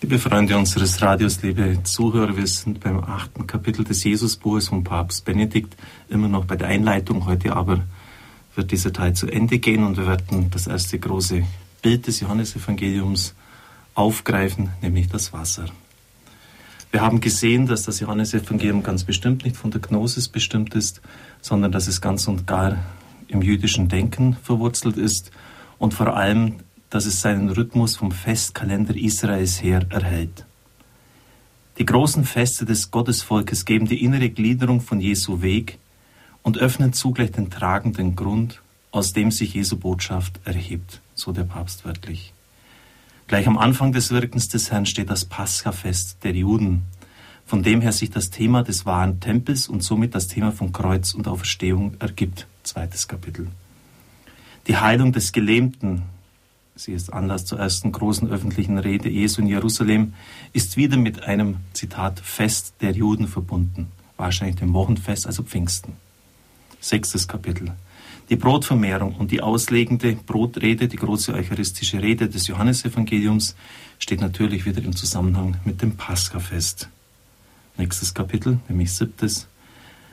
Liebe Freunde unseres Radios, liebe Zuhörer, wir sind beim achten Kapitel des Jesusbuches von Papst Benedikt, immer noch bei der Einleitung. Heute aber wird dieser Teil zu Ende gehen und wir werden das erste große Bild des Johannesevangeliums aufgreifen, nämlich das Wasser. Wir haben gesehen, dass das Johannesevangelium ganz bestimmt nicht von der Gnosis bestimmt ist, sondern dass es ganz und gar im jüdischen Denken verwurzelt ist und vor allem, dass es seinen Rhythmus vom Festkalender Israels her erhält. Die großen Feste des Gottesvolkes geben die innere Gliederung von Jesu Weg und öffnen zugleich den tragenden Grund, aus dem sich Jesu Botschaft erhebt, so der Papst wörtlich. Gleich am Anfang des Wirkens des Herrn steht das Paschafest der Juden, von dem her sich das Thema des wahren Tempels und somit das Thema von Kreuz und Auferstehung ergibt. Zweites Kapitel. Die Heilung des Gelähmten, sie ist Anlass zur ersten großen öffentlichen Rede Jesu in Jerusalem, ist wieder mit einem, Zitat, Fest der Juden verbunden, wahrscheinlich dem Wochenfest, also Pfingsten. Sechstes Kapitel. Die Brotvermehrung und die auslegende Brotrede, die große eucharistische Rede des Johannesevangeliums, steht natürlich wieder im Zusammenhang mit dem Paschafest. Nächstes Kapitel, nämlich siebtes.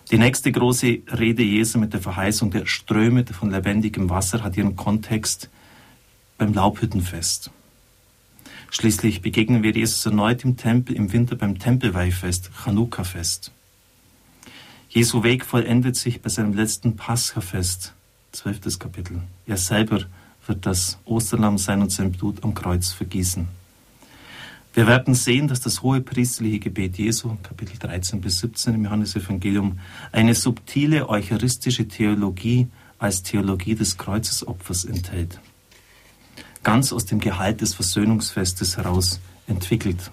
Die nächste große Rede Jesu mit der Verheißung der Ströme von lebendigem Wasser hat ihren Kontext beim Laubhüttenfest. Schließlich begegnen wir Jesus erneut im Tempel im Winter beim Tempelweihfest, Chanukka-Fest. Jesu Weg vollendet sich bei seinem letzten Paschafest, zwölftes Kapitel. Er selber wird das Osterlamm sein und sein Blut am Kreuz vergießen. Wir werden sehen, dass das hohe priesterliche Gebet Jesu, Kapitel 13 bis 17 im Johannesevangelium, eine subtile eucharistische Theologie als Theologie des Kreuzesopfers enthält. Ganz aus dem Gehalt des Versöhnungsfestes heraus entwickelt.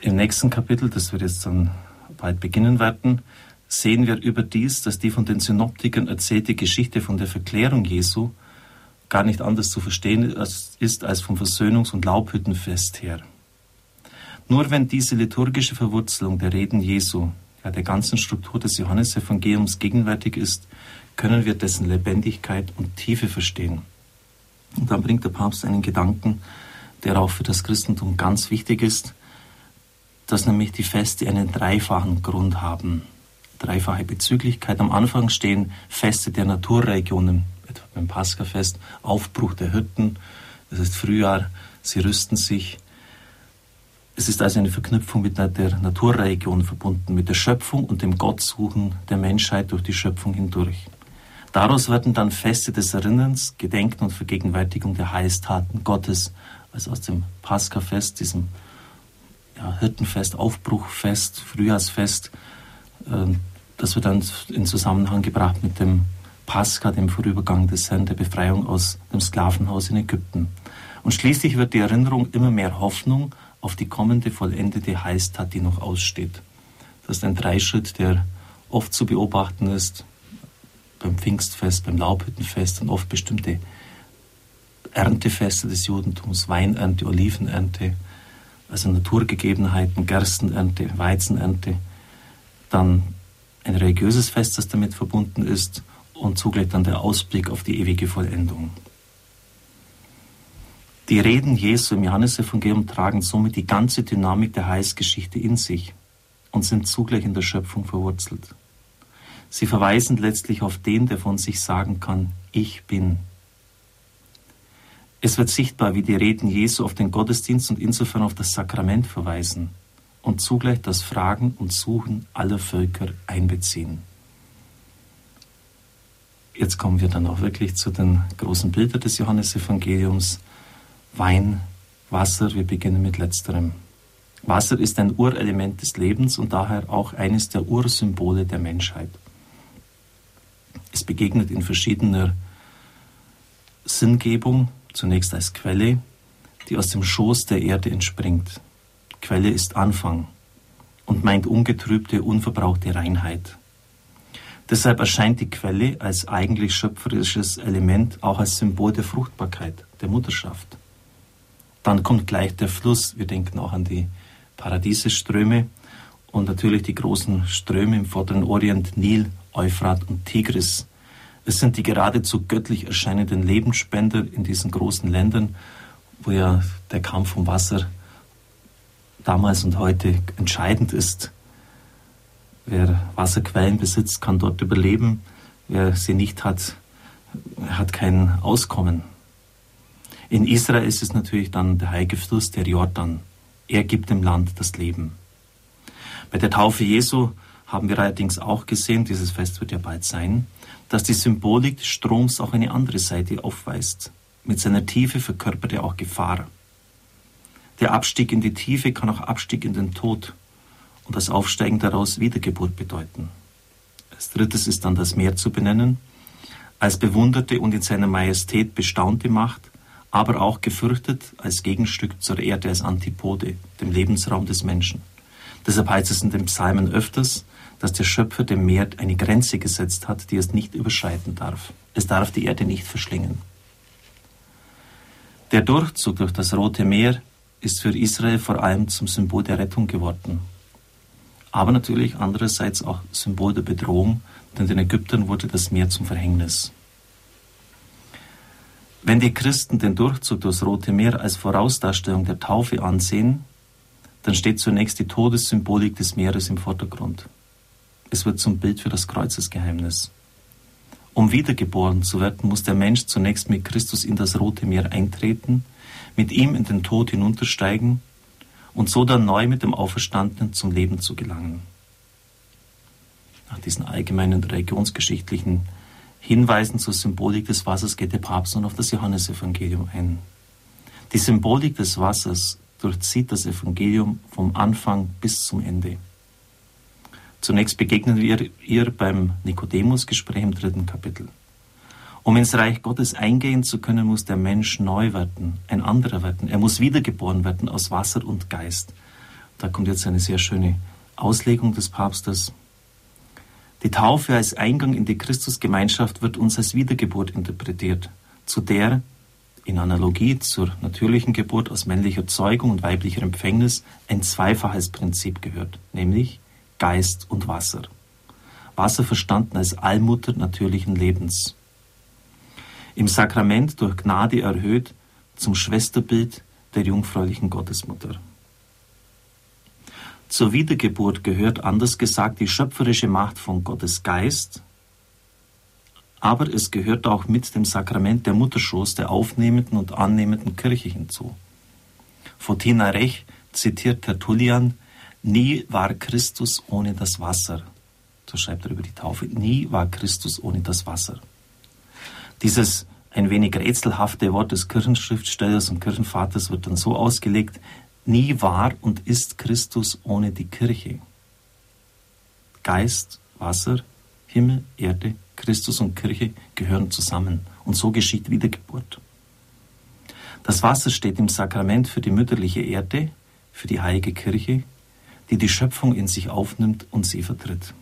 Im nächsten Kapitel, das wir jetzt dann bald beginnen werden, sehen wir überdies, dass die von den Synoptikern erzählte Geschichte von der Verklärung Jesu gar nicht anders zu verstehen ist als vom Versöhnungs- und Laubhüttenfest her. Nur wenn diese liturgische Verwurzelung der Reden Jesu, ja der ganzen Struktur des Johannesevangeliums gegenwärtig ist, können wir dessen Lebendigkeit und Tiefe verstehen. Und dann bringt der Papst einen Gedanken, der auch für das Christentum ganz wichtig ist, dass nämlich die Feste einen dreifachen Grund haben dreifache Bezüglichkeit. Am Anfang stehen Feste der Naturregionen, etwa beim Paskafest, Aufbruch der Hütten, das ist Frühjahr, sie rüsten sich. Es ist also eine Verknüpfung mit der Naturregion verbunden, mit der Schöpfung und dem Gottsuchen der Menschheit durch die Schöpfung hindurch. Daraus werden dann Feste des Erinnerns, Gedenken und Vergegenwärtigung der Heilstaten Gottes, also aus dem Paskafest, diesem ja, Hirtenfest, Aufbruchfest, Frühjahrsfest, ähm, das wird dann in Zusammenhang gebracht mit dem Pascha, dem Vorübergang des Herrn, der Befreiung aus dem Sklavenhaus in Ägypten. Und schließlich wird die Erinnerung immer mehr Hoffnung auf die kommende vollendete Heilstat, die noch aussteht. Das ist ein Dreischritt, der oft zu beobachten ist, beim Pfingstfest, beim Laubhüttenfest und oft bestimmte Erntefeste des Judentums, Weinernte, Olivenernte, also Naturgegebenheiten, Gerstenernte, Weizenernte dann ein religiöses Fest, das damit verbunden ist und zugleich dann der Ausblick auf die ewige Vollendung. Die Reden Jesu im Johannesevangelium tragen somit die ganze Dynamik der Heilsgeschichte in sich und sind zugleich in der Schöpfung verwurzelt. Sie verweisen letztlich auf den, der von sich sagen kann, ich bin. Es wird sichtbar, wie die Reden Jesu auf den Gottesdienst und insofern auf das Sakrament verweisen und zugleich das Fragen und Suchen aller Völker einbeziehen. Jetzt kommen wir dann auch wirklich zu den großen Bildern des Johannesevangeliums. Wein, Wasser, wir beginnen mit letzterem. Wasser ist ein Urelement des Lebens und daher auch eines der Ursymbole der Menschheit. Es begegnet in verschiedener Sinngebung, zunächst als Quelle, die aus dem Schoß der Erde entspringt. Quelle ist Anfang und meint ungetrübte, unverbrauchte Reinheit. Deshalb erscheint die Quelle als eigentlich schöpferisches Element auch als Symbol der Fruchtbarkeit, der Mutterschaft. Dann kommt gleich der Fluss. Wir denken auch an die Paradieseströme und natürlich die großen Ströme im vorderen Orient, Nil, Euphrat und Tigris. Es sind die geradezu göttlich erscheinenden Lebensspender in diesen großen Ländern wo ja der Kampf um Wasser damals und heute entscheidend ist. Wer Wasserquellen besitzt, kann dort überleben. Wer sie nicht hat, hat kein Auskommen. In Israel ist es natürlich dann der heilige Fluss, der Jordan. Er gibt dem Land das Leben. Bei der Taufe Jesu haben wir allerdings auch gesehen, dieses Fest wird ja bald sein, dass die Symbolik des Stroms auch eine andere Seite aufweist. Mit seiner Tiefe verkörpert er auch Gefahr. Der Abstieg in die Tiefe kann auch Abstieg in den Tod und das Aufsteigen daraus Wiedergeburt bedeuten. Als drittes ist dann das Meer zu benennen, als bewunderte und in seiner Majestät bestaunte Macht, aber auch gefürchtet als Gegenstück zur Erde, als Antipode, dem Lebensraum des Menschen. Deshalb heißt es in den Psalmen öfters, dass der Schöpfer dem Meer eine Grenze gesetzt hat, die es nicht überschreiten darf. Es darf die Erde nicht verschlingen. Der Durchzug durch das Rote Meer ist für Israel vor allem zum Symbol der Rettung geworden. Aber natürlich andererseits auch Symbol der Bedrohung, denn den Ägyptern wurde das Meer zum Verhängnis. Wenn die Christen den Durchzug durchs Rote Meer als Vorausdarstellung der Taufe ansehen, dann steht zunächst die Todessymbolik des Meeres im Vordergrund. Es wird zum Bild für das Kreuzesgeheimnis. Um wiedergeboren zu werden, muss der Mensch zunächst mit Christus in das Rote Meer eintreten, mit ihm in den Tod hinuntersteigen und so dann neu mit dem Auferstandenen zum Leben zu gelangen. Nach diesen allgemeinen religionsgeschichtlichen Hinweisen zur Symbolik des Wassers geht der Papst nun auf das Johannesevangelium ein. Die Symbolik des Wassers durchzieht das Evangelium vom Anfang bis zum Ende. Zunächst begegnen wir ihr beim Nikodemus-Gespräch im dritten Kapitel. Um ins Reich Gottes eingehen zu können, muss der Mensch neu werden, ein anderer werden. Er muss wiedergeboren werden aus Wasser und Geist. Da kommt jetzt eine sehr schöne Auslegung des Papstes. Die Taufe als Eingang in die Christusgemeinschaft wird uns als Wiedergeburt interpretiert, zu der in Analogie zur natürlichen Geburt aus männlicher Zeugung und weiblicher Empfängnis ein zweifaches Prinzip gehört, nämlich Geist und Wasser. Wasser verstanden als Allmutter natürlichen Lebens. Im Sakrament durch Gnade erhöht zum Schwesterbild der jungfräulichen Gottesmutter. Zur Wiedergeburt gehört anders gesagt die schöpferische Macht von Gottes Geist, aber es gehört auch mit dem Sakrament der Mutterschoß der aufnehmenden und annehmenden Kirche hinzu. Fotina Rech zitiert Tertullian, Nie war Christus ohne das Wasser. So schreibt er über die Taufe. Nie war Christus ohne das Wasser. Dieses ein wenig rätselhafte Wort des Kirchenschriftstellers und Kirchenvaters wird dann so ausgelegt, nie war und ist Christus ohne die Kirche. Geist, Wasser, Himmel, Erde, Christus und Kirche gehören zusammen und so geschieht Wiedergeburt. Das Wasser steht im Sakrament für die mütterliche Erde, für die heilige Kirche, die die Schöpfung in sich aufnimmt und sie vertritt.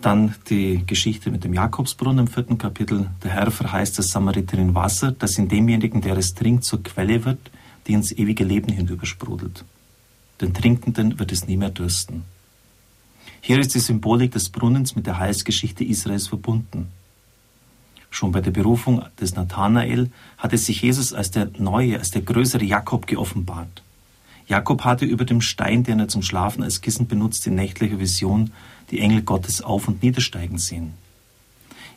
Dann die Geschichte mit dem Jakobsbrunnen im vierten Kapitel. Der Herr verheißt der Samariterin Wasser, das in demjenigen, der es trinkt, zur Quelle wird, die ins ewige Leben hinübersprudelt. Den Trinkenden wird es nie mehr dürsten. Hier ist die Symbolik des Brunnens mit der Heilsgeschichte Israels verbunden. Schon bei der Berufung des Nathanael hatte sich Jesus als der neue, als der größere Jakob geoffenbart. Jakob hatte über dem Stein, den er zum Schlafen als Kissen benutzt, in nächtlicher Vision die Engel Gottes auf und niedersteigen sehen.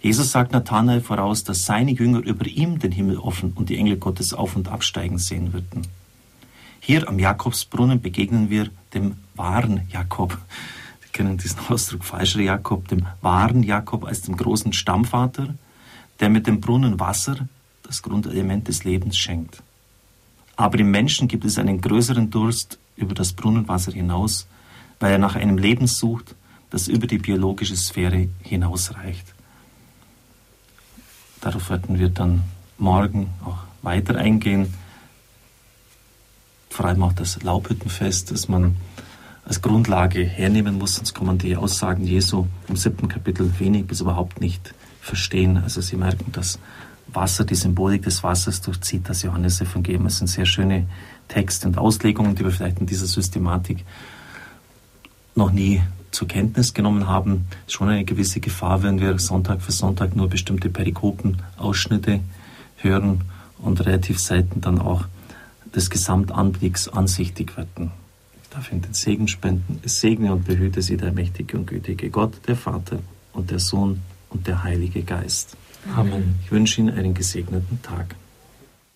Jesus sagt Nathanael voraus, dass seine Jünger über ihm den Himmel offen und die Engel Gottes auf und absteigen sehen würden. Hier am Jakobsbrunnen begegnen wir dem wahren Jakob. Kennen diesen Ausdruck falscher Jakob, dem wahren Jakob als dem großen Stammvater, der mit dem Brunnen Wasser das Grundelement des Lebens schenkt. Aber im Menschen gibt es einen größeren Durst über das Brunnenwasser hinaus, weil er nach einem Leben sucht, das über die biologische Sphäre hinausreicht. Darauf werden wir dann morgen auch weiter eingehen. Vor allem auch das Laubhüttenfest, das man als Grundlage hernehmen muss, sonst kann man die Aussagen Jesu im siebten Kapitel wenig bis überhaupt nicht verstehen. Also Sie merken, dass Wasser, die Symbolik des Wassers durchzieht das Johannesevangelium. Es sind sehr schöne Texte und Auslegungen, die wir vielleicht in dieser Systematik noch nie zur Kenntnis genommen haben. Schon eine gewisse Gefahr, wenn wir Sonntag für Sonntag nur bestimmte Perikopen, Ausschnitte hören und relativ selten dann auch des Gesamtanblicks ansichtig werden. Ich darf Ihnen den Segen spenden. Es segne und behüte Sie der mächtige und gütige Gott, der Vater und der Sohn und der Heilige Geist. Amen. Ich wünsche Ihnen einen gesegneten Tag.